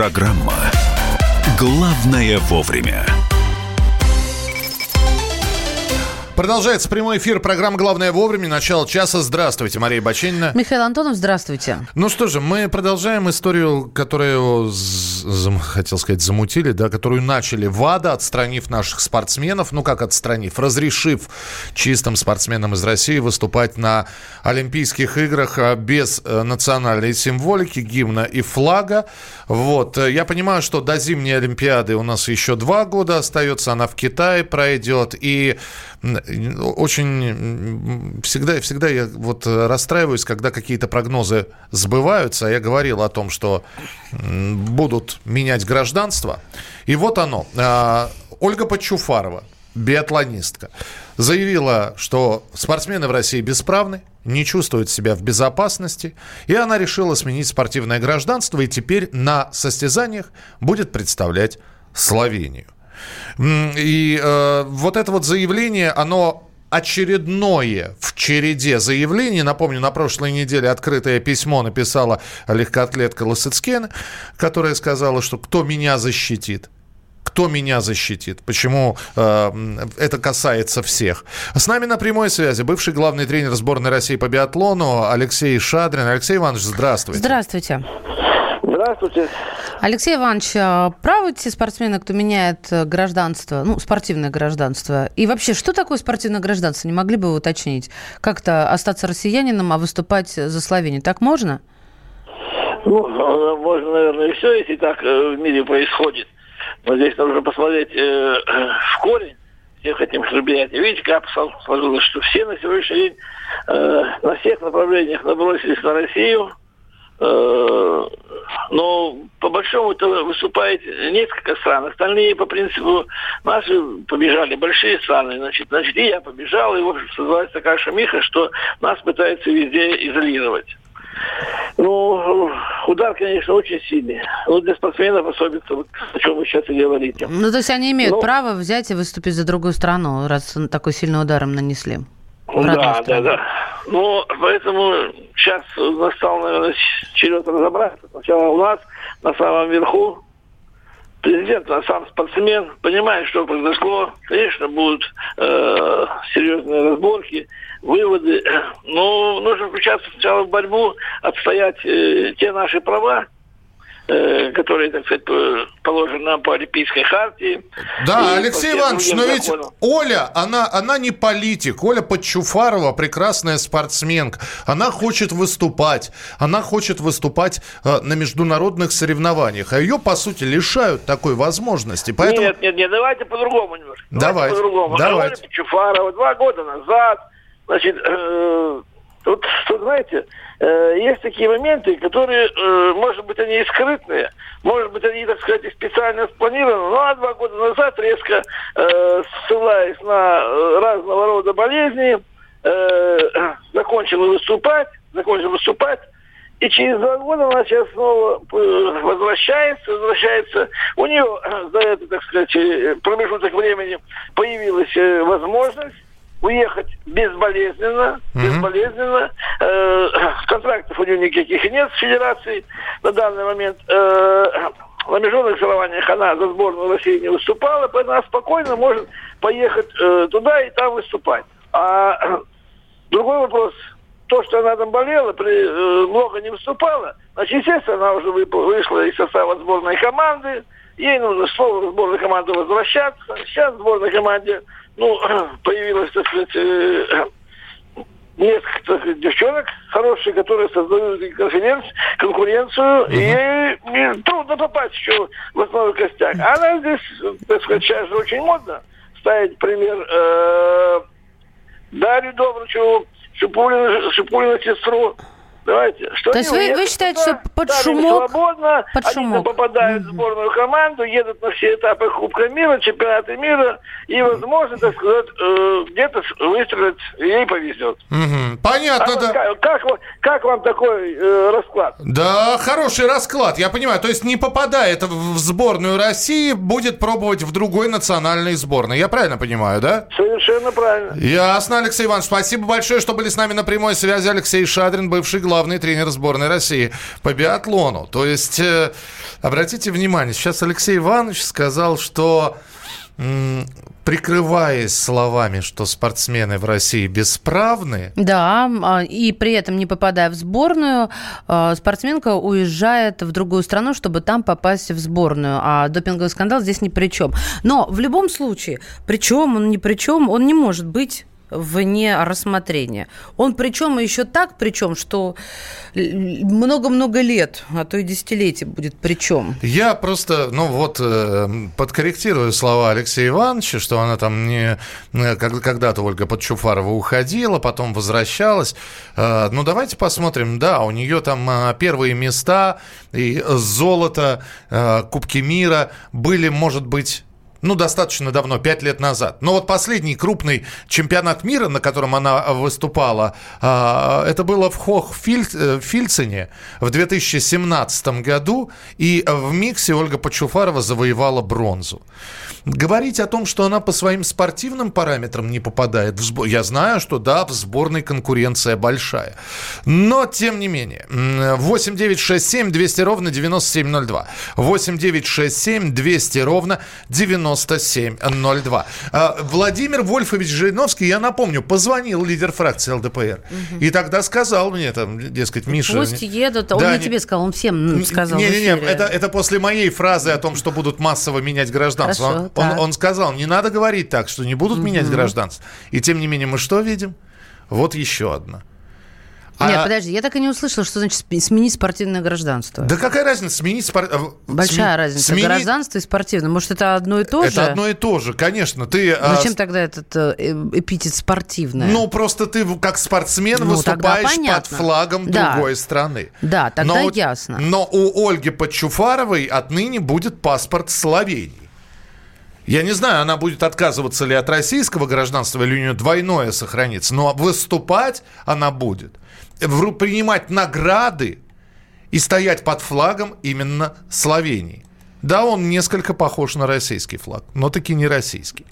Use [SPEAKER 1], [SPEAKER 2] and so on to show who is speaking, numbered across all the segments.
[SPEAKER 1] Программа «Главное вовремя».
[SPEAKER 2] Продолжается прямой эфир программы «Главное вовремя». Начало часа. Здравствуйте, Мария Баченина.
[SPEAKER 3] Михаил Антонов, здравствуйте.
[SPEAKER 2] Ну что же, мы продолжаем историю, которую, хотел сказать, замутили, да, которую начали ВАДА, отстранив наших спортсменов. Ну как отстранив? Разрешив чистым спортсменам из России выступать на Олимпийских играх а, без э, национальной символики, гимна и флага. Вот. Я понимаю, что до зимней Олимпиады у нас еще два года остается. Она в Китае пройдет. И очень всегда, всегда я вот расстраиваюсь, когда какие-то прогнозы сбываются. Я говорил о том, что будут менять гражданство. И вот оно. А, Ольга Подчуфарова, биатлонистка, заявила, что спортсмены в России бесправны, не чувствуют себя в безопасности, и она решила сменить спортивное гражданство и теперь на состязаниях будет представлять Словению. И э, вот это вот заявление, оно очередное в череде заявлений. Напомню, на прошлой неделе открытое письмо написала легкоатлетка Лосыцкен, которая сказала, что кто меня защитит? Кто меня защитит? Почему э, это касается всех? С нами на прямой связи бывший главный тренер сборной России по биатлону Алексей Шадрин. Алексей Иванович, здравствуйте.
[SPEAKER 3] Здравствуйте.
[SPEAKER 4] Здравствуйте.
[SPEAKER 3] Алексей Иванович, а правы те спортсмены, кто меняет э, гражданство, ну, спортивное гражданство? И вообще, что такое спортивное гражданство? Не могли бы вы уточнить? Как-то остаться россиянином, а выступать за Словению? Так можно?
[SPEAKER 4] Ну, э, можно, наверное, и все, если так э, в мире происходит. Но здесь нужно посмотреть э, в корень всех этих мероприятий. Видите, как сложилось, что все на сегодняшний день э, на всех направлениях набросились на Россию, но по большому то выступает несколько стран. Остальные по принципу наши побежали большие страны. Значит, значит и я побежал, и в общем создалась такая шумиха, что нас пытаются везде изолировать. Ну, удар, конечно, очень сильный. Ну, для спортсменов особенно, вот, о чем вы сейчас и говорите.
[SPEAKER 3] Ну, то есть они имеют Но... право взять и выступить за другую страну, раз такой сильный удар им
[SPEAKER 4] Да, да, да. Ну, поэтому сейчас настал, наверное, черед разобраться. Сначала у нас на самом верху президент, а сам спортсмен, понимает, что произошло. Конечно, будут э, серьезные разборки, выводы. Но нужно включаться сначала в борьбу, отстоять э, те наши права, которые, так сказать, положены нам по Олимпийской хартии.
[SPEAKER 2] Да, Алексей Иванович, но ведь законам. Оля, она, она не политик. Оля Подчуфарова прекрасная спортсменка. Она хочет выступать. Она хочет выступать э, на международных соревнованиях. А ее, по сути, лишают такой возможности. Поэтому...
[SPEAKER 4] Нет, нет, нет, давайте по-другому немножко.
[SPEAKER 2] Давайте, давайте по-другому.
[SPEAKER 4] Давайте. Оля Подчуфарова два года назад, значит, э, тут, тут, знаете, Э, есть такие моменты, которые, э, может быть, они и скрытные, может быть, они, так сказать, и специально спланированы, но два года назад, резко э, ссылаясь на разного рода болезни, закончила выступать, закончила выступать, и через два года она сейчас снова возвращается, возвращается. У нее за это, так сказать, промежуток времени появилась возможность уехать безболезненно, mm-hmm. безболезненно. Э, контрактов у него никаких нет с федерацией на данный момент. Э, на международных соревнованиях она за сборную России не выступала, поэтому она спокойно может поехать э, туда и там выступать. А другой вопрос, то, что она там болела, при, э, много не выступала, значит, естественно, она уже вышла из состава сборной команды, ей нужно снова в сборную команду возвращаться. Сейчас в сборной команде ну, появилось, так сказать, э, несколько девчонок хорошие, которые создают конференцию, конкуренцию, uh-huh. и, и трудно попасть еще в основной костяк. Она здесь, так сказать, сейчас же очень модно ставить пример э, Дарью Добрычеву, Шипулину, Шипулину сестру, Давайте. Что
[SPEAKER 3] То есть вы, вы считаете, что под шумок...
[SPEAKER 4] свободно,
[SPEAKER 3] под шумок.
[SPEAKER 4] они попадают mm-hmm. в сборную команду, едут на все этапы Кубка мира, чемпионаты мира, и, возможно, так сказать, э, где-то выстрелить ей повезет.
[SPEAKER 2] Mm-hmm. Понятно, а
[SPEAKER 4] да. Как, как, как вам такой э, расклад?
[SPEAKER 2] Да, хороший расклад, я понимаю. То есть не попадает в сборную России, будет пробовать в другой национальной сборной. Я правильно понимаю, да?
[SPEAKER 4] Совершенно правильно.
[SPEAKER 2] Ясно, Алексей Иванович. Спасибо большое, что были с нами на прямой связи. Алексей Шадрин, бывший глава главный тренер сборной России по биатлону. То есть, э, обратите внимание, сейчас Алексей Иванович сказал, что прикрываясь словами, что спортсмены в России бесправны.
[SPEAKER 3] Да, а, и при этом не попадая в сборную, а, спортсменка уезжает в другую страну, чтобы там попасть в сборную. А допинговый скандал здесь ни при чем. Но в любом случае, причем он ни при чем, он не может быть вне рассмотрения. Он причем еще так, причем, что много-много лет, а то и десятилетий будет причем.
[SPEAKER 2] Я просто, ну вот, э, подкорректирую слова Алексея Ивановича, что она там не... Э, когда-то Ольга Подчуфарова уходила, потом возвращалась. Э, ну, давайте посмотрим. Да, у нее там первые места и золото, Кубки мира были, может быть, ну, достаточно давно, пять лет назад. Но вот последний крупный чемпионат мира, на котором она выступала, а, это было в Хох-Фильцине в 2017 году, и в миксе Ольга Почуфарова завоевала бронзу. Говорить о том, что она по своим спортивным параметрам не попадает в сбор... Я знаю, что да, в сборной конкуренция большая. Но, тем не менее, 8 9 6 7 200 ровно 9702. 8 9 6 7 200 ровно 9702. А, Владимир Вольфович Жириновский, я напомню, позвонил лидер фракции ЛДПР. Угу. И тогда сказал мне, там, дескать, Миша...
[SPEAKER 3] Пусть едут. Он да, не тебе сказал, он всем сказал.
[SPEAKER 2] Не-не-не, это, это после моей фразы о том, что будут массово менять гражданство. Хорошо. Он, он сказал, не надо говорить так, что не будут угу. менять гражданство. И тем не менее, мы что видим? Вот еще одна.
[SPEAKER 3] Нет, а... подожди, я так и не услышала, что значит сменить спортивное гражданство.
[SPEAKER 2] Да какая разница, сменить спор...
[SPEAKER 3] Большая Сме... разница, Смени... гражданство и спортивное. Может, это одно и то
[SPEAKER 2] это
[SPEAKER 3] же?
[SPEAKER 2] Это одно и то же, конечно. Ты,
[SPEAKER 3] а, Зачем а... тогда этот э, эпитет спортивное?
[SPEAKER 2] Ну, просто ты как спортсмен ну, выступаешь под флагом да. другой страны.
[SPEAKER 3] Да, тогда но, ясно.
[SPEAKER 2] Но у Ольги Подчуфаровой отныне будет паспорт Словении. Я не знаю, она будет отказываться ли от российского гражданства, или у нее двойное сохранится, но выступать она будет, принимать награды и стоять под флагом именно Словении. Да, он несколько похож на российский флаг, но таки не российский.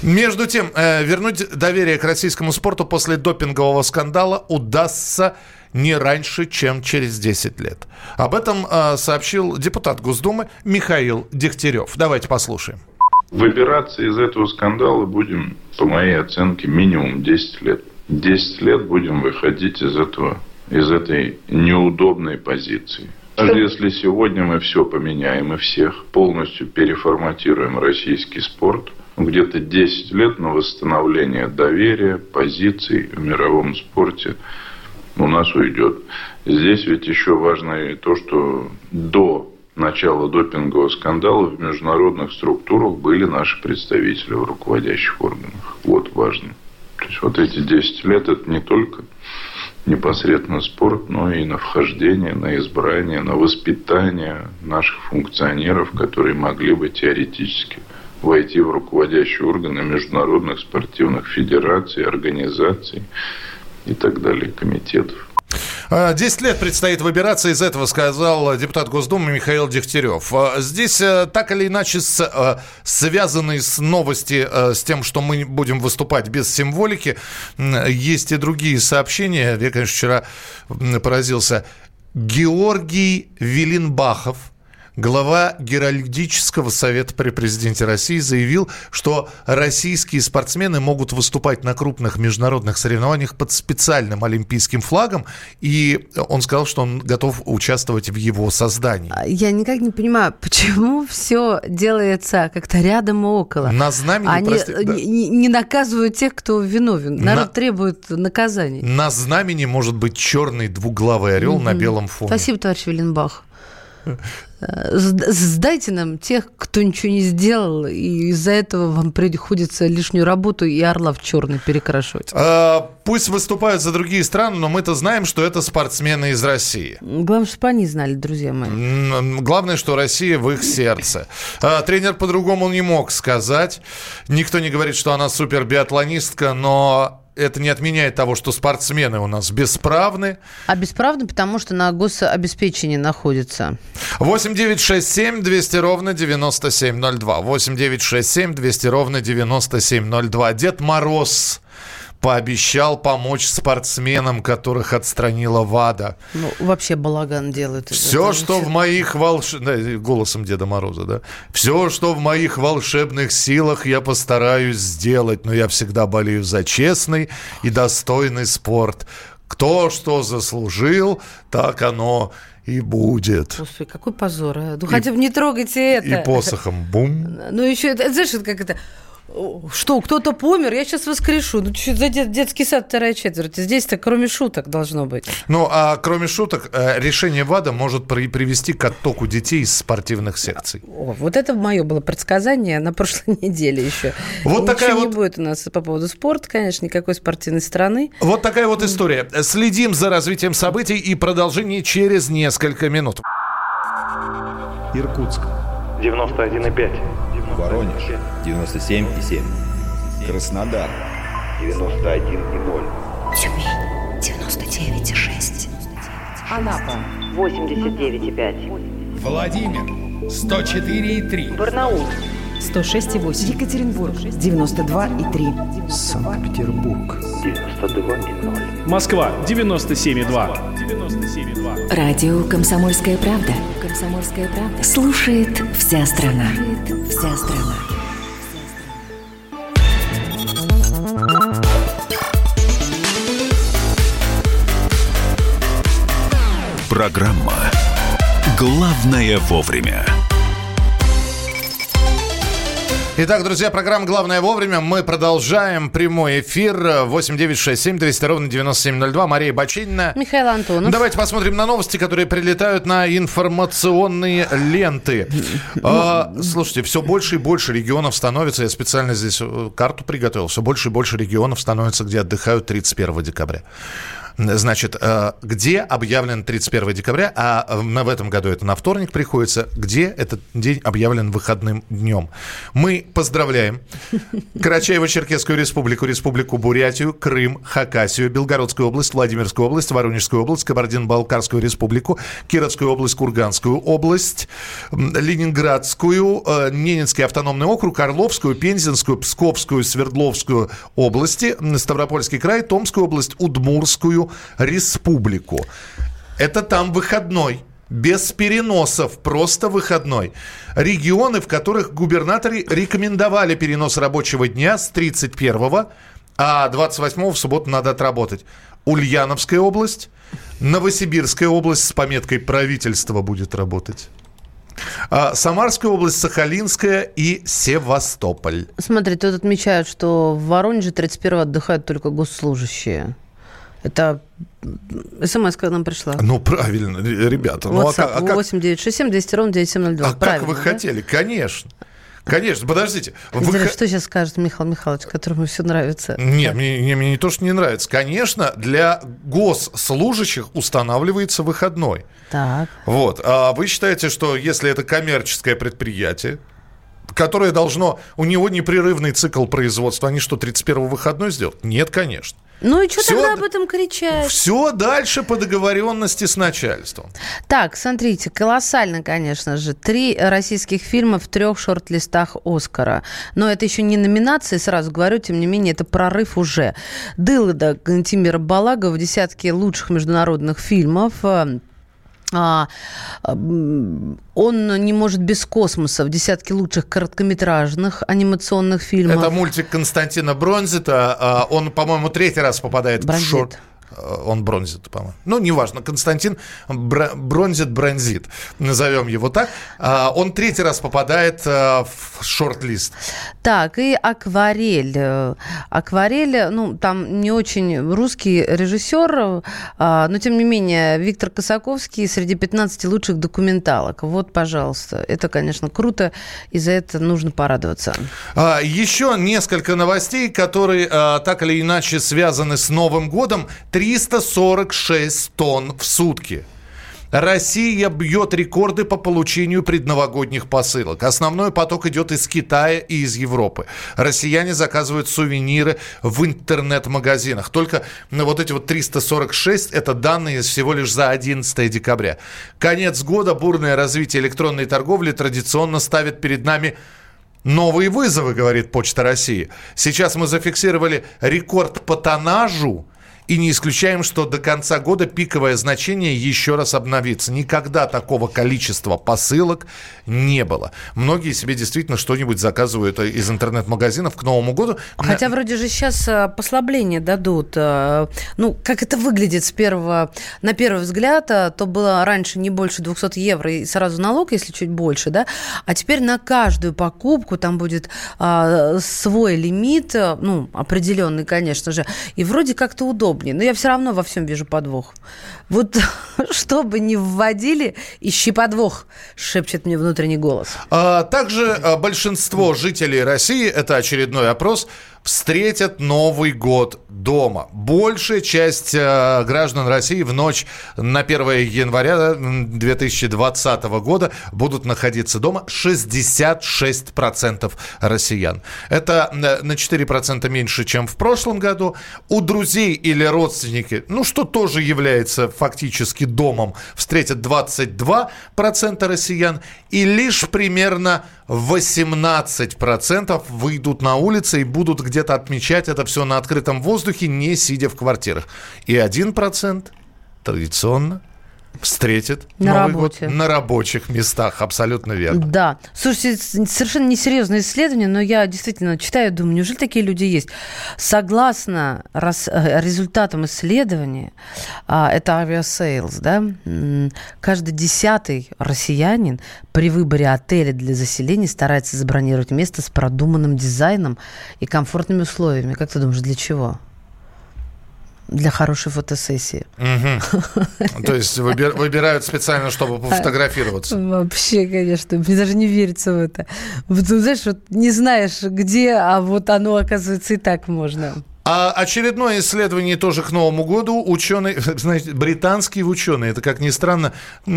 [SPEAKER 2] Между тем, э, вернуть доверие к российскому спорту после допингового скандала удастся не раньше, чем через 10 лет. Об этом э, сообщил депутат Госдумы Михаил Дегтярев. Давайте послушаем.
[SPEAKER 5] Выбираться из этого скандала будем, по моей оценке, минимум 10 лет. 10 лет будем выходить из этого, из этой неудобной позиции. Даже если сегодня мы все поменяем и всех полностью переформатируем российский спорт, где-то 10 лет на восстановление доверия, позиций в мировом спорте у нас уйдет. Здесь ведь еще важно и то, что до начала допингового скандала в международных структурах были наши представители в руководящих органах. Вот важно. То есть вот эти 10 лет это не только непосредственно спорт, но и на вхождение, на избрание, на воспитание наших функционеров, которые могли бы теоретически войти в руководящие органы международных спортивных федераций, организаций и так далее, комитетов.
[SPEAKER 2] 10 лет предстоит выбираться, из этого сказал депутат Госдумы Михаил Дегтярев. А, здесь э, так или иначе э, связанные с новости э, с тем, что мы будем выступать без символики, есть и другие сообщения. Я, конечно, вчера поразился. Георгий Виленбахов – Глава Геральдического совета при президенте России заявил, что российские спортсмены могут выступать на крупных международных соревнованиях под специальным олимпийским флагом, и он сказал, что он готов участвовать в его создании. А,
[SPEAKER 3] я никак не понимаю, почему все делается как-то рядом и около.
[SPEAKER 2] На знамени,
[SPEAKER 3] Они прости, да. не, не наказывают тех, кто виновен. Народ на, требует наказаний.
[SPEAKER 2] На знамени может быть черный двуглавый орел mm-hmm. на белом фоне.
[SPEAKER 3] Спасибо, товарищ Виленбах. Сдайте нам тех, кто ничего не сделал, и из-за этого вам приходится лишнюю работу и орла в черный перекрашивать.
[SPEAKER 2] А, пусть выступают за другие страны, но мы-то знаем, что это спортсмены из России.
[SPEAKER 3] Главное, чтобы они знали, друзья мои.
[SPEAKER 2] Главное, что Россия в их сердце. А, тренер по-другому не мог сказать. Никто не говорит, что она супер биатлонистка, но это не отменяет того, что спортсмены у нас бесправны.
[SPEAKER 3] А бесправны, потому что на гособеспечении находятся.
[SPEAKER 2] 8 9 6 7 200 ровно 9702. 8 9 6 7 200 ровно 9702. Дед Мороз пообещал помочь спортсменам, которых отстранила ВАДА.
[SPEAKER 3] Ну, вообще балаган делают.
[SPEAKER 2] Все, что
[SPEAKER 3] вообще-
[SPEAKER 2] в моих волш... да, голосом Деда Мороза, да. Все, что в моих волшебных силах, я постараюсь сделать, но я всегда болею за честный и достойный спорт. Кто что заслужил, так оно и будет.
[SPEAKER 3] Господи, какой позор. а. Ну, хотя бы не трогайте это.
[SPEAKER 2] И посохом бум.
[SPEAKER 3] Ну, еще, это, знаешь, как это... Что, кто-то помер, я сейчас воскрешу. Ну, что за дет- детский сад вторая четверть? Здесь-то кроме шуток должно быть.
[SPEAKER 2] Ну, а кроме шуток, э, решение ВАДА может при- привести к оттоку детей из спортивных секций.
[SPEAKER 3] О, вот это мое было предсказание на прошлой неделе еще.
[SPEAKER 2] Вот
[SPEAKER 3] Ничего
[SPEAKER 2] такая
[SPEAKER 3] не
[SPEAKER 2] вот-
[SPEAKER 3] будет у нас по поводу спорта, конечно, никакой спортивной страны.
[SPEAKER 2] Вот такая вот история. Следим за развитием событий и продолжение через несколько минут.
[SPEAKER 6] Иркутск.
[SPEAKER 7] 91,5.
[SPEAKER 6] Воронеж. 97,7. Краснодар.
[SPEAKER 7] 91,0.
[SPEAKER 8] Тюмень 99,6.
[SPEAKER 9] Анапа 89,5.
[SPEAKER 10] Владимир 104,3.
[SPEAKER 9] Барнаул
[SPEAKER 8] 106,8.
[SPEAKER 9] Екатеринбург 92,3.
[SPEAKER 6] Санкт-Петербург.
[SPEAKER 7] 92,0.
[SPEAKER 10] Москва 97,2. 97,2.
[SPEAKER 8] Радио «Комсомольская правда». «Комсомольская правда». Слушает вся страна. Вся страна.
[SPEAKER 1] Программа «Главное вовремя».
[SPEAKER 2] Итак, друзья, программа «Главное вовремя». Мы продолжаем прямой эфир. 8 9 6 7 200 ровно 9702. Мария Бачинина.
[SPEAKER 3] Михаил Антонов.
[SPEAKER 2] Давайте посмотрим на новости, которые прилетают на информационные ленты. А, слушайте, все больше и больше регионов становится, я специально здесь э, карту приготовил, все больше и больше регионов становится, где отдыхают 31 декабря. Значит, э, где объявлен 31 декабря, а э, в этом году это на вторник приходится, где этот день объявлен выходным днем. Мы поздравляем Карачаево-Черкесскую республику, Республику Бурятию, Крым, Хакасию, Белгородскую область, Владимирскую область, Воронежскую область, Кабардино-Балкарскую республику, Кировскую область, Курганскую область, Ленинградскую, э, Ненецкий автономный округ, Орловскую, Пензенскую, Псковскую, Свердловскую области, Ставропольский край, Томскую область, Удмурскую республику. Это там выходной. Без переносов, просто выходной. Регионы, в которых губернаторы рекомендовали перенос рабочего дня с 31 а 28 в субботу надо отработать. Ульяновская область, Новосибирская область с пометкой «Правительство будет работать». А, Самарская область, Сахалинская и Севастополь.
[SPEAKER 3] Смотри, тут отмечают, что в Воронеже 31 отдыхают только госслужащие. Это смс к нам пришла.
[SPEAKER 2] Ну, правильно, ребята. Ну, а,
[SPEAKER 3] WhatsApp
[SPEAKER 2] как- а как-
[SPEAKER 3] 8967 200 ровно 9702.
[SPEAKER 2] а как
[SPEAKER 3] Правильно,
[SPEAKER 2] вы
[SPEAKER 3] да?
[SPEAKER 2] хотели? Конечно. Конечно, подождите. Вы х-
[SPEAKER 3] Что сейчас скажет Михаил Михайлович, которому все нравится?
[SPEAKER 2] Нет, мне, мне- мне не то, что не нравится. Конечно, для госслужащих устанавливается выходной.
[SPEAKER 3] Так.
[SPEAKER 2] Вот. А вы считаете, что если это коммерческое предприятие, которое должно... У него непрерывный цикл производства, они что, 31 выходной сделают? Нет, конечно.
[SPEAKER 3] Ну и что тогда об этом кричать?
[SPEAKER 2] Все дальше по договоренности с начальством.
[SPEAKER 3] Так, смотрите, колоссально, конечно же. Три российских фильма в трех шорт-листах Оскара. Но это еще не номинации, сразу говорю, тем не менее, это прорыв уже. Дылда Тимира Балага в десятке лучших международных фильмов. А, он не может без космоса в десятке лучших короткометражных анимационных фильмов.
[SPEAKER 2] Это мультик Константина Бронзита. А, Он, по-моему, третий раз попадает
[SPEAKER 3] Бронзит.
[SPEAKER 2] в шорт. Он бронзит, по-моему. Ну, неважно. Константин бронзит, бронзит. Назовем его так. А, Он третий раз попадает а, в шорт-лист.
[SPEAKER 3] Так, и акварель. Э, Акварель, э, ну, там не очень русский режиссер, а, но тем не менее Виктор Косаковский среди 15 лучших документалок. Вот, пожалуйста. Это, конечно, круто, и за это нужно порадоваться.
[SPEAKER 2] А, Еще несколько новостей, которые так или иначе связаны с Новым годом. 346 тонн в сутки. Россия бьет рекорды по получению предновогодних посылок. Основной поток идет из Китая и из Европы. Россияне заказывают сувениры в интернет-магазинах. Только ну, вот эти вот 346 – это данные всего лишь за 11 декабря. Конец года, бурное развитие электронной торговли традиционно ставит перед нами Новые вызовы, говорит Почта России. Сейчас мы зафиксировали рекорд по тоннажу и не исключаем, что до конца года пиковое значение еще раз обновится. Никогда такого количества посылок не было. Многие себе действительно что-нибудь заказывают из интернет-магазинов к Новому году.
[SPEAKER 3] Хотя вроде же сейчас э, послабление дадут. Э, Ну, как это выглядит с первого, на первый взгляд, э, то было раньше не больше 200 евро и сразу налог, если чуть больше, да, а теперь на каждую покупку там будет а, свой лимит, ну, определенный, конечно же, и вроде как-то удобнее. Но я все равно во всем вижу подвох. Вот что бы ни вводили, ищи подвох, шепчет мне внутренний голос.
[SPEAKER 2] А, также а, большинство жителей России, это очередной опрос, встретят Новый год дома. Большая часть э, граждан России в ночь на 1 января 2020 года будут находиться дома. 66% россиян. Это э, на 4% меньше, чем в прошлом году. У друзей или родственники, ну что тоже является фактически домом, встретят 22% россиян. И лишь примерно 18% выйдут на улицы и будут где-то отмечать это все на открытом воздухе, не сидя в квартирах. И 1% традиционно встретит
[SPEAKER 3] На
[SPEAKER 2] Новый
[SPEAKER 3] работе.
[SPEAKER 2] год на рабочих местах. Абсолютно верно.
[SPEAKER 3] Да. Слушайте, совершенно несерьезное исследование, но я действительно читаю думаю, неужели такие люди есть? Согласно рас- э, результатам исследования, а, это Aviasales, да, каждый десятый россиянин при выборе отеля для заселения старается забронировать место с продуманным дизайном и комфортными условиями. Как ты думаешь, для чего? Для хорошей фотосессии.
[SPEAKER 2] То есть выбир- выбирают специально, чтобы пофотографироваться.
[SPEAKER 3] Вообще, конечно, мне даже не верится в это. Вот, ну, знаешь, вот не знаешь, где, а вот оно, оказывается, и так можно.
[SPEAKER 2] А очередное исследование тоже к Новому году. Ученый, знаете, британские ученые, это, как ни странно,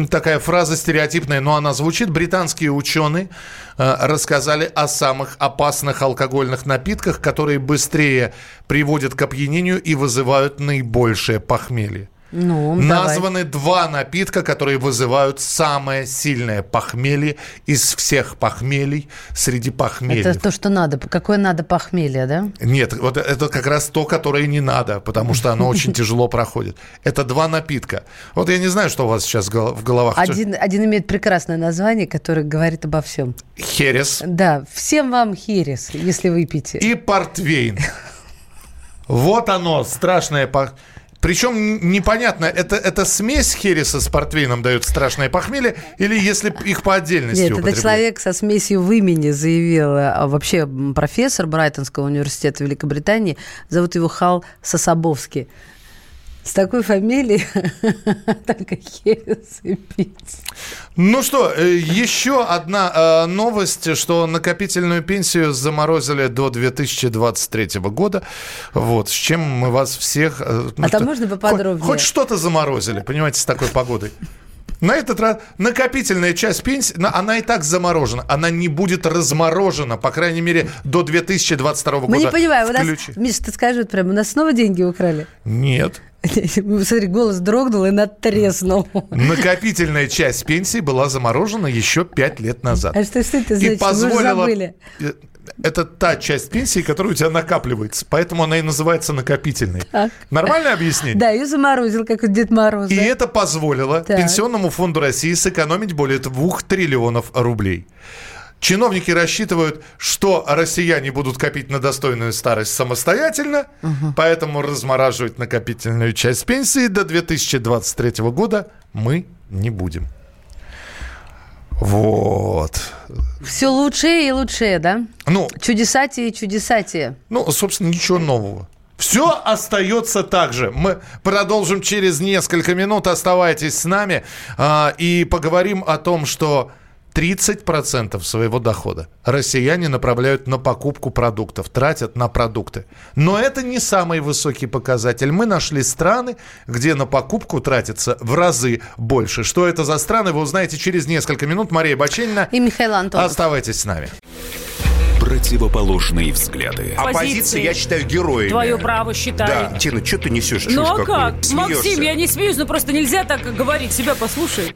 [SPEAKER 2] такая фраза стереотипная, но она звучит. Британские ученые э, рассказали о самых опасных алкогольных напитках, которые быстрее приводят к опьянению и вызывают наибольшее похмелье.
[SPEAKER 3] Ну, давай.
[SPEAKER 2] Названы два напитка, которые вызывают самое сильное похмелье из всех похмелий среди похмелья.
[SPEAKER 3] Это то, что надо. Какое надо похмелье, да?
[SPEAKER 2] Нет, вот это как раз то, которое не надо, потому что оно очень тяжело проходит. Это два напитка. Вот я не знаю, что у вас сейчас в гол- в головах.
[SPEAKER 3] Один, один имеет прекрасное название, которое говорит обо всем.
[SPEAKER 2] Херес
[SPEAKER 3] Да, всем вам херес, если выпьете.
[SPEAKER 2] и портвейн. Вот оно, страшное пох... Причем непонятно, это, это смесь хереса с портвейном дает страшное похмелье, или если их по отдельности
[SPEAKER 3] Нет, это человек со смесью в имени заявил. А вообще профессор Брайтонского университета Великобритании, зовут его Хал Сособовский. С такой фамилией только херес и пить.
[SPEAKER 2] Ну что, э, еще одна э, новость, что накопительную пенсию заморозили до 2023 года. Вот, с чем мы вас всех... э, ну
[SPEAKER 3] А там
[SPEAKER 2] что,
[SPEAKER 3] можно поподробнее?
[SPEAKER 2] Хоть, хоть что-то заморозили, понимаете, с такой погодой. На этот раз накопительная часть пенсии, на- она и так заморожена. Она не будет разморожена, по крайней мере, до 2022 года.
[SPEAKER 3] Мы не понимаем, у нас, Миша, ты скажи вот прямо, у нас снова деньги украли?
[SPEAKER 2] Нет.
[SPEAKER 3] Смотри, голос дрогнул и надтреснул.
[SPEAKER 2] Накопительная часть пенсии была заморожена еще 5 лет назад.
[SPEAKER 3] А что, что это
[SPEAKER 2] и
[SPEAKER 3] значит? Мы уже
[SPEAKER 2] позволила...
[SPEAKER 3] забыли.
[SPEAKER 2] Это та часть пенсии, которая у тебя накапливается. Поэтому она и называется накопительной.
[SPEAKER 3] Так.
[SPEAKER 2] Нормальное объяснение?
[SPEAKER 3] Да, ее заморозил, как Дед Мороз.
[SPEAKER 2] И
[SPEAKER 3] да.
[SPEAKER 2] это позволило
[SPEAKER 3] Так.
[SPEAKER 2] Пенсионному фонду России сэкономить более 2 триллионов рублей. Чиновники рассчитывают, что россияне будут копить на достойную старость самостоятельно, поэтому размораживать накопительную часть пенсии до 2023 года мы не будем. Вот.
[SPEAKER 3] Все лучшее и лучшее, да?
[SPEAKER 2] Ну,
[SPEAKER 3] Чудесатие и чудесатие.
[SPEAKER 2] Ну, собственно, ничего нового. Все остается так же. Мы продолжим через несколько минут. Оставайтесь с нами а, и поговорим о том, что 30% своего дохода россияне направляют на покупку продуктов, тратят на продукты. Но это не самый высокий показатель. Мы нашли страны, где на покупку тратится в разы больше. Что это за страны, вы узнаете через несколько минут. Мария Баченина.
[SPEAKER 3] И Михаил Антонов.
[SPEAKER 2] Оставайтесь с нами.
[SPEAKER 1] Противоположные взгляды.
[SPEAKER 11] Оппозиции, я считаю, героями.
[SPEAKER 12] Твое право считаю.
[SPEAKER 11] Да, Тина, что ты несешь?
[SPEAKER 12] Ну а как?
[SPEAKER 11] Смеешься.
[SPEAKER 12] Максим, я не смеюсь, но просто нельзя так говорить. Себя послушай.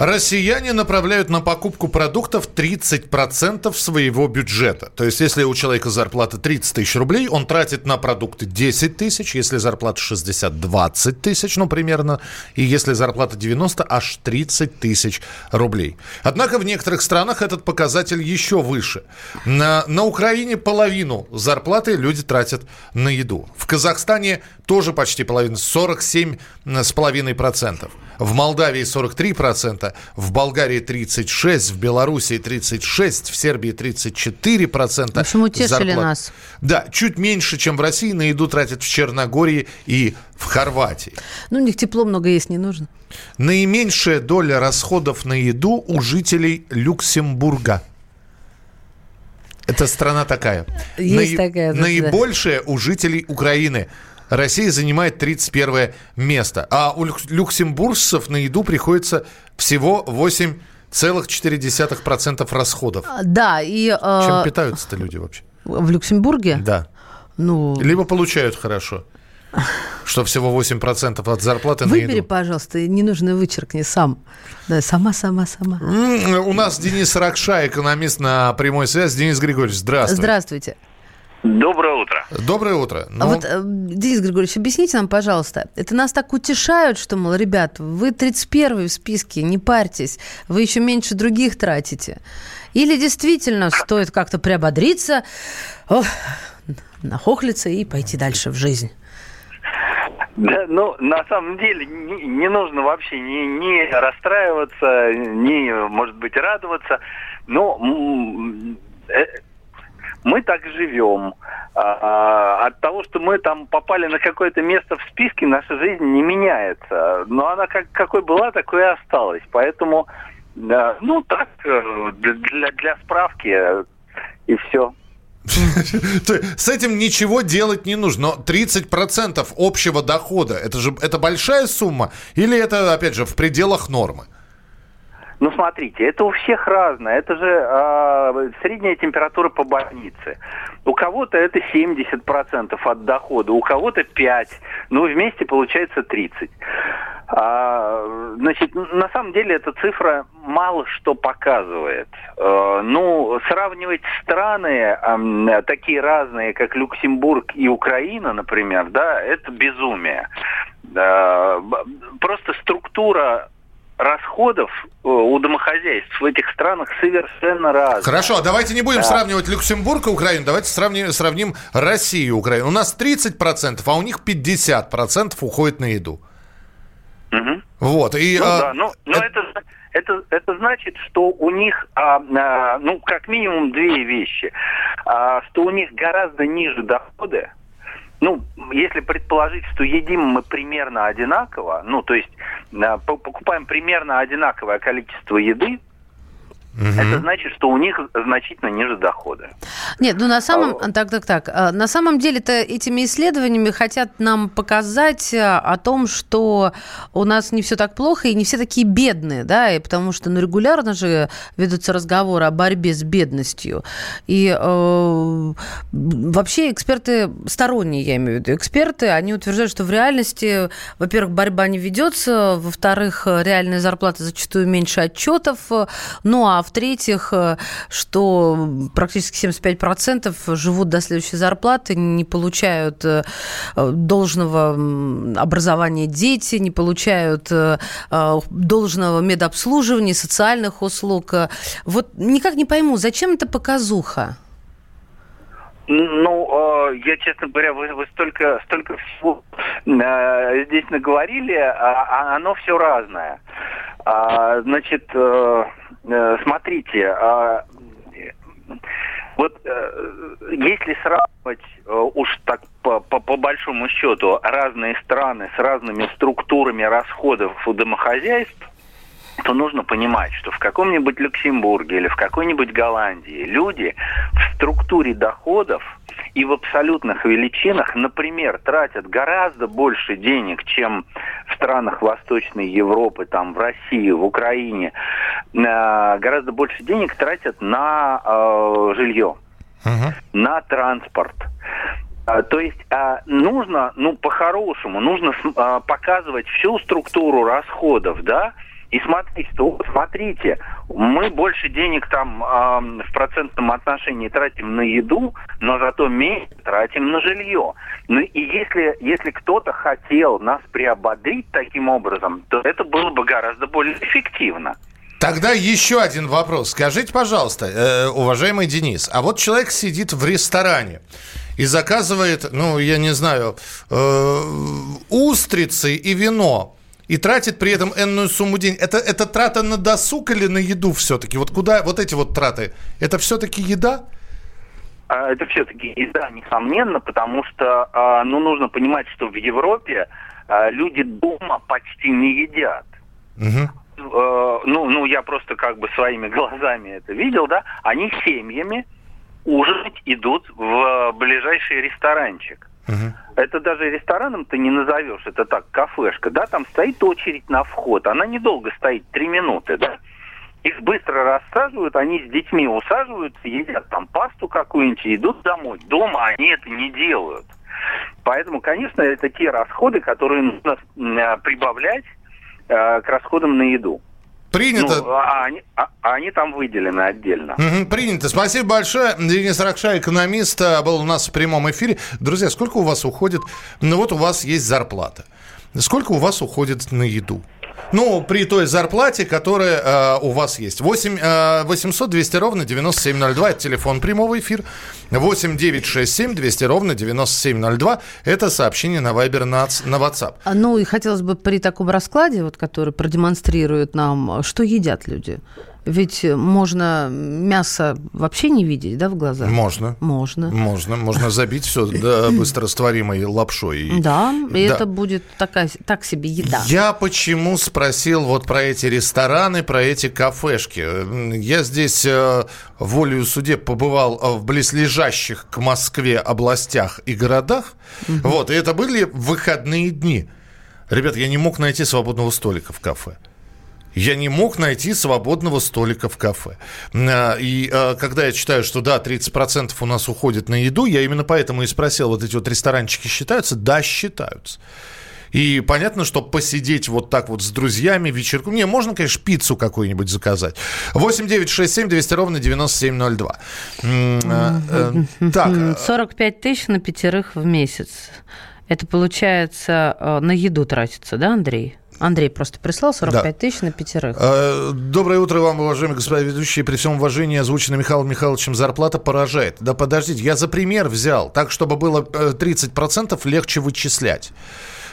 [SPEAKER 2] Россияне направляют на покупку продуктов 30% своего бюджета. То есть, если у человека зарплата 30 тысяч рублей, он тратит на продукты 10 тысяч. Если зарплата 60, 20 тысяч, ну, примерно. И если зарплата 90, аж 30 тысяч рублей. Однако в некоторых странах этот показатель еще выше. На, на Украине половину зарплаты люди тратят на еду. В Казахстане тоже почти половина, 47,5%. В Молдавии 43%, в Болгарии 36%, в Белоруссии 36%, в Сербии 34%.
[SPEAKER 3] В общем, утешили
[SPEAKER 2] зарплат.
[SPEAKER 3] нас.
[SPEAKER 2] Да, чуть меньше, чем в России, на еду тратят в Черногории и в Хорватии.
[SPEAKER 3] Ну, у них тепло много есть не нужно.
[SPEAKER 2] Наименьшая доля расходов на еду у жителей Люксембурга. Это страна такая.
[SPEAKER 3] Есть такая, да,
[SPEAKER 2] Наибольшая у жителей Украины. Россия занимает 31 место. А у люк- люксембуржцев на еду приходится всего 8,4% расходов.
[SPEAKER 3] А, Да, и... э,
[SPEAKER 2] Чем питаются-то люди вообще?
[SPEAKER 3] В Люксембурге?
[SPEAKER 2] Да.
[SPEAKER 3] Ну,
[SPEAKER 2] Либо получают хорошо, что всего 8% от зарплаты на
[SPEAKER 3] выбери,
[SPEAKER 2] еду.
[SPEAKER 3] пожалуйста, не нужно вычеркни сам. Да, сама, сама, сама.
[SPEAKER 2] У нас Денис Ракша, экономист на прямой связи. Денис Григорьевич, здравствуйте.
[SPEAKER 3] Здравствуйте.
[SPEAKER 4] Доброе утро.
[SPEAKER 2] Доброе утро.
[SPEAKER 3] А вот, э, Денис Григорьевич, объясните нам, пожалуйста, это нас так утешают, что, мол, ребят, вы 31 в списке, не парьтесь, вы еще меньше других тратите. Или действительно стоит как-то приободриться, ох, нахохлиться и пойти дальше в жизнь?
[SPEAKER 13] Да, ну, на самом деле, не, не нужно вообще ни, ни расстраиваться, ни, может быть, радоваться. Но так живем. А, от того, что мы там попали на какое-то место в списке, наша жизнь не меняется. Но она как, какой была, такой и осталась. Поэтому, ну, так, э, для, для, справки, и все.
[SPEAKER 2] С этим ничего делать не нужно. Но 30% общего дохода, это же это большая сумма? Или это, опять же, в пределах нормы?
[SPEAKER 13] Ну, смотрите, это у всех разное. Это же э, средняя температура по больнице. У кого-то это 70% от дохода, у кого-то 5%. Ну, вместе получается 30%. А, значит, на самом деле эта цифра мало что показывает. Э, ну, сравнивать страны э, такие разные, как Люксембург и Украина, например, да, это безумие. Просто структура расходов э, у домохозяйств в этих странах совершенно разная.
[SPEAKER 2] Хорошо, а давайте не будем
[SPEAKER 13] Да.
[SPEAKER 2] сравнивать Люксембург и Украину, давайте сравним, сравним Россию и Украину. У нас 30%, а у них 50% уходит на еду. Вот, и...
[SPEAKER 13] Ну
[SPEAKER 2] а,
[SPEAKER 13] да, ну, но это, это, это значит, что у них, а, а, ну, как минимум две вещи. А, что у них гораздо ниже доходы. Ну, если предположить, что едим мы примерно одинаково, ну, то есть а, по- покупаем примерно одинаковое количество еды, это значит, что у них значительно ниже доходы.
[SPEAKER 3] Нет, ну на самом... Так, так, так. А, На самом деле-то этими исследованиями хотят нам показать а, о том, что у нас не все так плохо и не все такие бедные, да, и потому что ну, регулярно же ведутся разговоры о борьбе с бедностью. И э, вообще эксперты, сторонние, я имею в виду, эксперты, они утверждают, что в реальности, во-первых, борьба не ведется, во-вторых, реальная зарплата зачастую меньше отчетов, ну а а в-третьих, э, что практически 75% живут до следующей зарплаты, не получают э, должного образования дети, не получают э, должного медобслуживания, социальных услуг. Вот никак не пойму, зачем это показуха?
[SPEAKER 13] Ну, я, честно говоря, вы, вы столько, столько всего здесь наговорили, а, а оно все разное. А, значит, э, э, смотрите, а, вот э, если сравнивать э, уж так по, по, по большому счету разные страны с разными структурами расходов у домохозяйств, то нужно понимать, что в каком-нибудь Люксембурге или в какой-нибудь Голландии люди в структуре доходов и в абсолютных величинах, например, тратят гораздо больше денег, чем в странах Восточной Европы, там, в России, в Украине, э, гораздо больше денег тратят на э, жилье, на транспорт. А, То есть а, нужно, ну, по-хорошему, нужно а, показывать всю структуру расходов, да, и смотреть, что смотрите, мы больше денег там а, в процентном отношении тратим на еду, но зато меньше тратим на жилье. Ну и если, если кто-то хотел нас приободрить таким образом, то это было бы гораздо более эффективно.
[SPEAKER 2] Тогда еще один вопрос. Скажите, пожалуйста, э, уважаемый Денис, а вот человек сидит в ресторане и заказывает, ну, я не знаю, э, устрицы и вино, и тратит при этом энную сумму денег. Это, это трата на досуг или на еду все-таки? Вот куда вот эти вот траты? Это все-таки еда?
[SPEAKER 13] А, Это все-таки еда, несомненно, потому что, а, ну, нужно понимать, что в Европе а, люди дома почти не едят. Э, Ну, ну, я просто как бы своими глазами это видел, да. Они семьями ужинать идут в ближайший ресторанчик. Это даже рестораном ты не назовешь, это так, кафешка, да, там стоит очередь на вход, она недолго стоит, три минуты, да. Их быстро рассаживают, они с детьми усаживаются, едят там пасту какую-нибудь идут домой. Дома они это не делают. Поэтому, конечно, это те расходы, которые нужно э, прибавлять э, к расходам на еду.
[SPEAKER 2] Принято.
[SPEAKER 13] Ну, а они, а- а они там выделены отдельно.
[SPEAKER 2] Мгм, принято. Спасибо большое. Денис Ракша, экономист, э, был у нас в прямом эфире. Друзья, сколько у вас уходит? Ну вот у вас есть зарплата. Сколько у вас уходит на еду? Ну, при той зарплате, которая э, у вас есть. 8 э, 800 200 ровно 9702. Это телефон прямого эфира. 8 967 200 ровно 9702. Это сообщение на Viber, на, на WhatsApp.
[SPEAKER 3] А, Ну и хотелось бы при таком раскладе, вот, который продемонстрирует нам, что едят люди. Ведь можно мясо вообще не видеть, да, в глаза?
[SPEAKER 2] Можно.
[SPEAKER 3] Можно.
[SPEAKER 2] Можно. Можно забить все да, быстрорастворимой лапшой.
[SPEAKER 3] Да, и
[SPEAKER 2] Да.
[SPEAKER 3] это будет такая, так себе еда.
[SPEAKER 2] Я почему спросил вот про эти рестораны, про эти кафешки? Я здесь э, волею судеб побывал э, в близлежащих к Москве областях и городах. Вот, и это были выходные дни. Ребят, я не мог найти свободного столика в кафе. Я не мог найти свободного столика в кафе. А, И а, когда я читаю, что да, 30% у нас уходит на еду, я именно поэтому и спросил, вот эти вот ресторанчики считаются? Да, считаются. И понятно, что посидеть вот так вот с друзьями вечерком... Не, можно, конечно, пиццу какую-нибудь заказать. 8 9 6 7 200 ровно 9702. М, а, э, Так,
[SPEAKER 3] Мгм. 45 тысяч на пятерых в месяц. Это получается э, на еду тратится, да, Андрей? Андрей просто прислал 45 тысяч на пятерых.
[SPEAKER 2] Э, Доброе утро вам, уважаемые господа ведущие. При всем уважении, озвученная Михаилом Михайловичем зарплата поражает. Да подождите, я за пример взял, так, чтобы было э, 30% легче вычислять.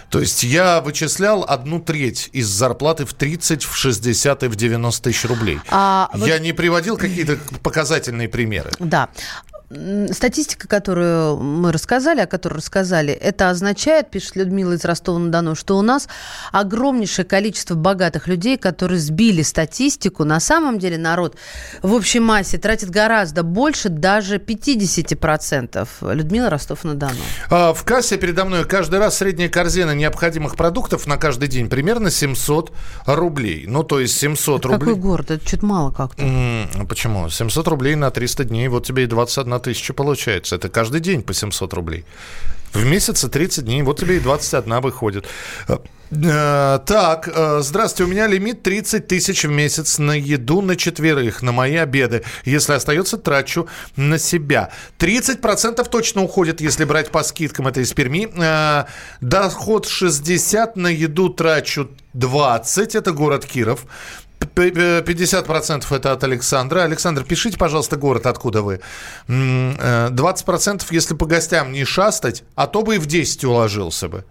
[SPEAKER 2] То есть я вычислял одну треть из зарплаты в 30, в 60 и в 90 тысяч рублей.
[SPEAKER 3] А
[SPEAKER 2] Я не приводил какие-то показательные примеры.
[SPEAKER 3] Да. Статистика, которую мы рассказали, о которой рассказали, это означает, пишет Людмила из Ростова-на-Дону, что у нас огромнейшее количество богатых людей, которые сбили статистику. На самом деле народ в общей массе тратит гораздо больше, даже 50%. Людмила Ростов-на-Дону.
[SPEAKER 2] А, В кассе передо мной каждый раз средняя корзина необходимых продуктов на каждый день примерно 700 рублей. Ну, то есть 700 рублей.
[SPEAKER 3] Какой город? Это что-то мало как-то.
[SPEAKER 2] Почему? 700 рублей на 300 дней, вот тебе и 21 тысяча получается. Это каждый день по 700 рублей. В месяце 30 дней, вот тебе и 21 выходит. Э, Э, Так, э, здравствуйте, у меня лимит 30 тысяч в месяц на еду на четверых, на мои обеды. Если остается, трачу на себя. 30% точно уходит, если брать по скидкам, это из Перми. Доход 60, на еду трачу 20, это город Киров. П- п- 50% это от Александра. Александр, пишите, пожалуйста, город, откуда вы. М, э, 20% если по гостям не шастать, а то бы и в 10 уложился бы.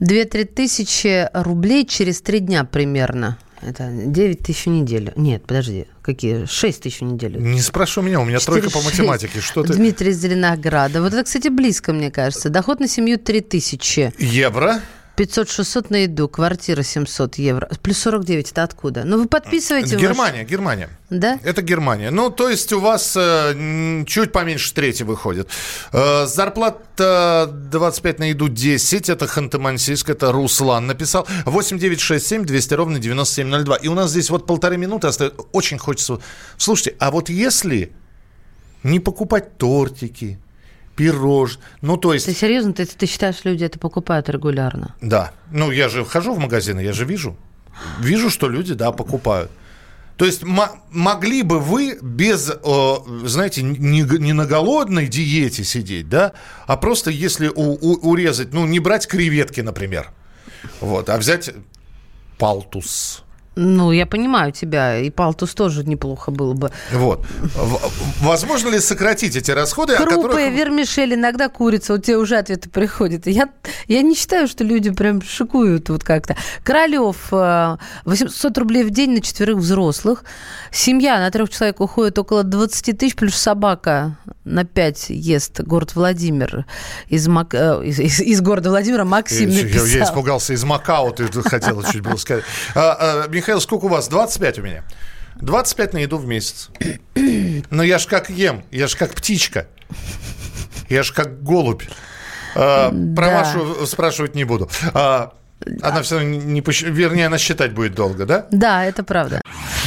[SPEAKER 3] 2-3 тысячи рублей через три дня примерно. Это 9 тысяч в неделю. Нет, подожди, какие? 6 тысяч в неделю.
[SPEAKER 2] Не спрошу меня, у меня тройка по
[SPEAKER 3] 4-6.
[SPEAKER 2] математике. Что ты?
[SPEAKER 3] Дмитрий Зеленограда. Вот это, кстати, близко, мне кажется. Доход на семью 3 тысячи.
[SPEAKER 2] Евро?
[SPEAKER 3] 500-600 на еду, квартира 700 евро. Плюс 49, это откуда? Ну, вы подписываете...
[SPEAKER 2] Это
[SPEAKER 3] ваш-
[SPEAKER 2] Германия, Германия.
[SPEAKER 3] Да?
[SPEAKER 2] Это Германия. Ну, то есть у вас э, чуть поменьше трети выходит. Э, зарплата 25 на еду 10. Это Ханты-Мансийск, это Руслан написал. 8967 200 ровно 9702. И у нас здесь вот полторы минуты остается. Очень хочется... Слушайте, а вот если не покупать тортики, пирож, ну, то есть...
[SPEAKER 3] Ты серьезно? Ты, ты считаешь, люди это покупают регулярно?
[SPEAKER 2] Да. Ну, я же хожу в магазины, я же вижу. Вижу, что люди, да, покупают. То есть мо- могли бы вы без, э, знаете, не, не на голодной диете сидеть, да, а просто если у- у- урезать, ну, не брать креветки, например, вот, а взять палтус.
[SPEAKER 3] Ну, я понимаю тебя, и палтус тоже неплохо было бы.
[SPEAKER 2] Вот. Возможно ли сократить эти расходы,
[SPEAKER 3] Крупы,
[SPEAKER 2] которых...
[SPEAKER 3] вермишель, иногда курица. Вот тебе уже ответы приходят. Я, я не считаю, что люди прям шикуют вот как-то. Королев, э, 800 рублей в день на четверых взрослых. Семья на трех человек уходит около 20 тысяч, плюс собака на 5 ест. Город Владимир. Из, Мак- э, из, из- из города Владимира Максим
[SPEAKER 2] Я, я
[SPEAKER 3] написал.
[SPEAKER 2] испугался из Макао, ты хотела чуть было сказать. Михаил, сколько у вас? 25 у меня. 25 на еду в месяц. Но я ж как ем, я ж как птичка. Я ж как голубь. А, Про
[SPEAKER 3] Да.
[SPEAKER 2] Машу спрашивать не буду. А, Она все равно не посч- Вернее, она считать будет долго, да?
[SPEAKER 3] Да, это правда.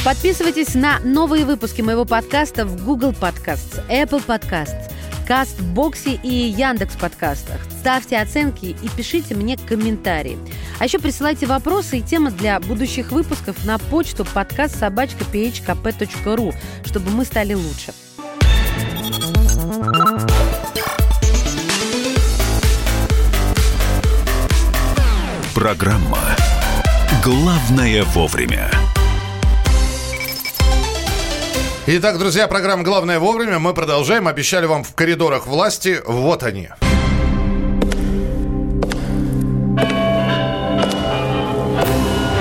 [SPEAKER 14] Подписывайтесь на новые выпуски моего подкаста в Google Podcasts, Apple Podcasts, Кастбоксе и Яндекс подкастах. Ставьте оценки и пишите мне комментарии. А еще присылайте вопросы и темы для будущих выпусков на почту подкаст собачка phkp.ru, чтобы мы стали лучше.
[SPEAKER 1] Программа «Главное вовремя».
[SPEAKER 2] Итак, друзья, программа «Главное вовремя». Мы продолжаем. Обещали вам в коридорах власти. Вот они.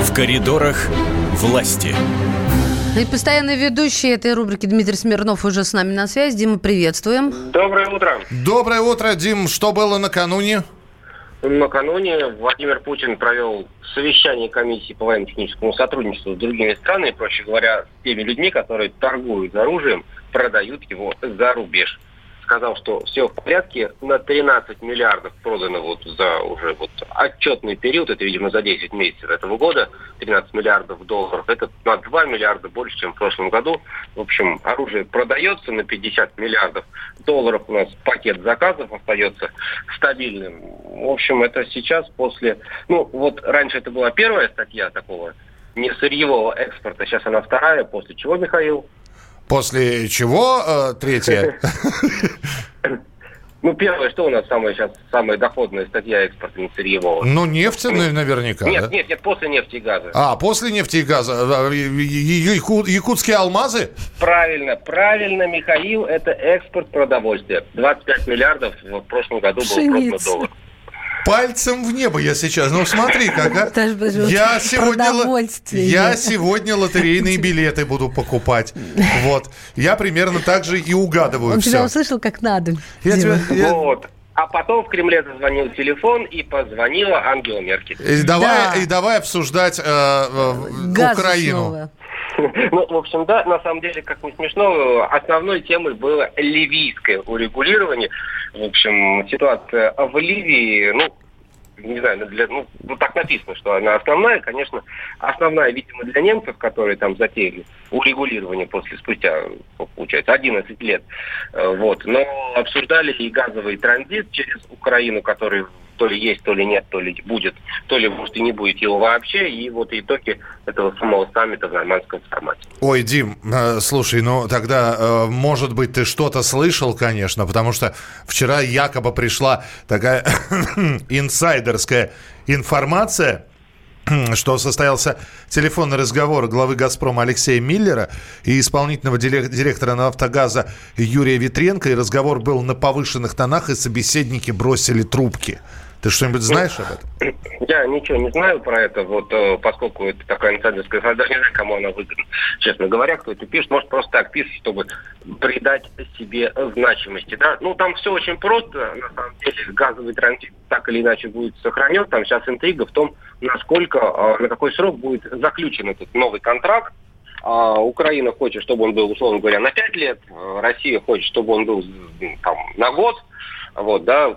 [SPEAKER 1] В коридорах власти.
[SPEAKER 3] Ну И постоянный ведущий этой рубрики Дмитрий Смирнов уже с нами на связи. Дима, приветствуем.
[SPEAKER 15] Доброе утро.
[SPEAKER 2] Доброе утро, Дим. Что было накануне?
[SPEAKER 15] Накануне Владимир Путин провел совещание комиссии по военно-техническому сотрудничеству с другими странами, проще говоря, с теми людьми, которые торгуют оружием, продают его за рубеж. Сказал, что все в порядке, на 13 миллиардов продано вот за уже вот отчетный период, это, видимо, за 10 месяцев этого года, 13 миллиардов долларов, это на 2 миллиарда больше, чем в прошлом году. В общем, оружие продается на 50 миллиардов долларов, у нас пакет заказов остается стабильным. В общем, это сейчас после... Ну, вот раньше это была первая статья такого не сырьевого экспорта, сейчас она вторая, после чего, Михаил?
[SPEAKER 2] После чего э, третье?
[SPEAKER 15] Ну, первое, что у нас самая сейчас самая доходная статья экспорта не сырьевого?
[SPEAKER 2] Ну, нефть на- наверняка,
[SPEAKER 15] Нет,
[SPEAKER 2] да?
[SPEAKER 15] нет, нет, после нефти и газа.
[SPEAKER 2] А, после нефти и газа. А, яку- Якутские алмазы?
[SPEAKER 15] Правильно, правильно, Михаил, это экспорт продовольствия. 25 миллиардов в прошлом году было продано
[SPEAKER 3] Пшеницы.
[SPEAKER 15] доллар.
[SPEAKER 2] Пальцем в небо я сейчас. Ну, смотри, как, а. Я сегодня, я сегодня лотерейные билеты буду покупать. Вот. Я примерно так же и угадываю
[SPEAKER 3] Он тебя
[SPEAKER 2] все.
[SPEAKER 3] услышал как надо.
[SPEAKER 2] Я тебя- я-
[SPEAKER 15] Вот. А потом в Кремле зазвонил телефон и позвонила Ангела Меркель.
[SPEAKER 2] И давай,
[SPEAKER 3] Да.
[SPEAKER 2] и давай обсуждать э, э,
[SPEAKER 3] Газ
[SPEAKER 2] Украину.
[SPEAKER 3] снова.
[SPEAKER 15] Ну, в общем, да, на самом деле, как не смешно, основной темой было ливийское урегулирование. В общем, ситуация в Ливии, ну, не знаю, для, ну, ну, так написано, что она основная, конечно, основная, видимо, для немцев, которые там затеяли урегулирование после, спустя, ну, получается, 11 лет. Э, Вот. Но обсуждали и газовый транзит через Украину, который то ли есть, то ли нет, то ли будет, то ли, может, и не будет его вообще. И вот итоги этого самого саммита в нормандском формате.
[SPEAKER 2] Ой, Дим, э, слушай, ну тогда, э, может быть, ты что-то слышал, конечно, потому что вчера якобы пришла такая инсайдерская информация, что состоялся телефонный разговор главы «Газпрома» Алексея Миллера и исполнительного директора «Нафтогаза» Юрия Витренко. И разговор был на повышенных тонах, и собеседники бросили трубки. Ты что-нибудь знаешь об этом?
[SPEAKER 15] Я ничего не знаю про это, вот э, поскольку это такая инсайдерская информация, не знаю, кому она выгодна. Честно говоря, кто это пишет, может просто так пишет, чтобы придать себе значимости. Да? Ну, там все очень просто. На самом деле, газовый транзит так или иначе будет сохранен. Там сейчас интрига в том, насколько, э, на какой срок будет заключен этот новый контракт. А Украина хочет, чтобы он был, условно говоря, на 5 лет. Э, Россия хочет, чтобы он был там, на год. Вот, да,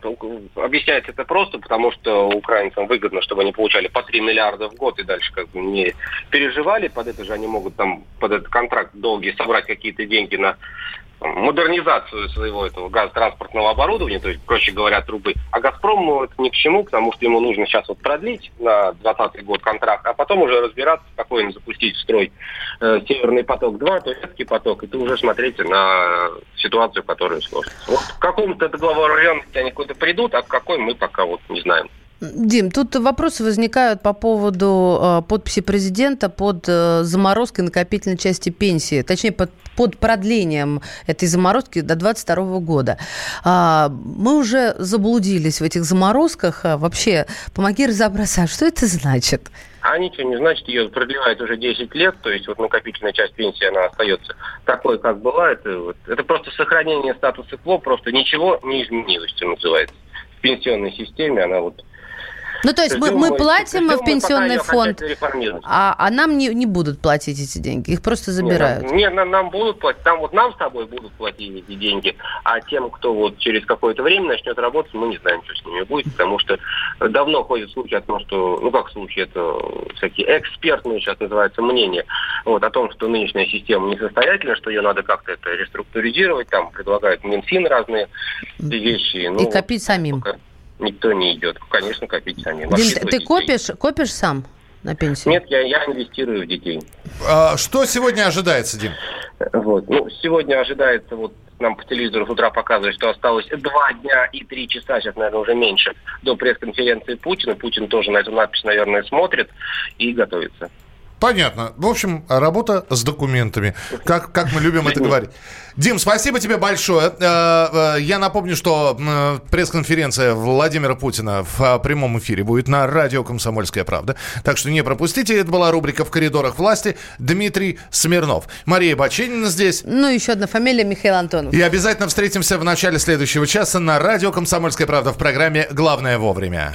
[SPEAKER 15] объясняется это просто, потому что украинцам выгодно, чтобы они получали по 3 миллиарда в год и дальше как бы не переживали. Под это же они могут там, под этот контракт долгий собрать какие-то деньги на модернизацию своего этого газотранспортного оборудования, то есть, проще говоря, трубы. А «Газпрому» это ни к чему, потому что ему нужно сейчас вот продлить на 2020 год контракт, а потом уже разбираться, им запустить в строй э, «Северный поток-2», турецкий поток, и ты уже смотрите на ситуацию, которая сложится. Вот к какому-то договоренности они куда-то придут, а к какой мы пока вот не знаем.
[SPEAKER 3] Дим, тут вопросы возникают по поводу э, подписи президента под э, заморозкой накопительной части пенсии, точнее под, под продлением этой заморозки до 2022 года. А, мы уже заблудились в этих заморозках. А, вообще, помоги разобраться, а что это значит?
[SPEAKER 15] А ничего не значит, ее продлевают уже 10 лет, то есть вот накопительная часть пенсии, она остается такой, как была. Это, вот, это просто сохранение статуса КВО, просто ничего не изменилось, что называется. В пенсионной системе она вот
[SPEAKER 3] ну, то есть мы, мы платим в пенсионный фонд, а, а нам не, не будут платить эти деньги, их просто забирают.
[SPEAKER 15] Нет, нет нам, нам будут платить, там вот нам с тобой будут платить эти деньги, а тем, кто вот через какое-то время начнет работать, мы не знаем, что с ними будет, потому что давно ходят слухи о том, что, ну как слухи, это всякие экспертные сейчас называются мнения, вот, о том, что нынешняя система несостоятельна, что ее надо как-то это реструктуризировать, там предлагают Минфин разные вещи.
[SPEAKER 3] Ну, И копить самим. Пока
[SPEAKER 15] никто не идет. Конечно, копить самим.
[SPEAKER 3] Дим, ты копишь, копишь сам на пенсию?
[SPEAKER 15] Нет, я, я инвестирую в детей.
[SPEAKER 2] А, что сегодня ожидается, Дим?
[SPEAKER 15] Вот. Ну, сегодня ожидается, вот нам по телевизору с утра показывают, что осталось два дня и три часа, сейчас, наверное, уже меньше, до пресс-конференции Путина. Путин тоже на эту надпись, наверное, смотрит и готовится.
[SPEAKER 2] Понятно. В общем, работа с документами. Как, как мы любим это говорить. Дим, спасибо тебе большое. Э, э, я напомню, что пресс-конференция Владимира Путина в прямом эфире будет на радио «Комсомольская правда». Так что не пропустите. Это была рубрика «В коридорах власти». Дмитрий Смирнов. Мария Баченина здесь.
[SPEAKER 3] Ну, еще одна фамилия Михаил Антонов.
[SPEAKER 2] И обязательно встретимся в начале следующего часа на радио «Комсомольская правда» в программе «Главное вовремя».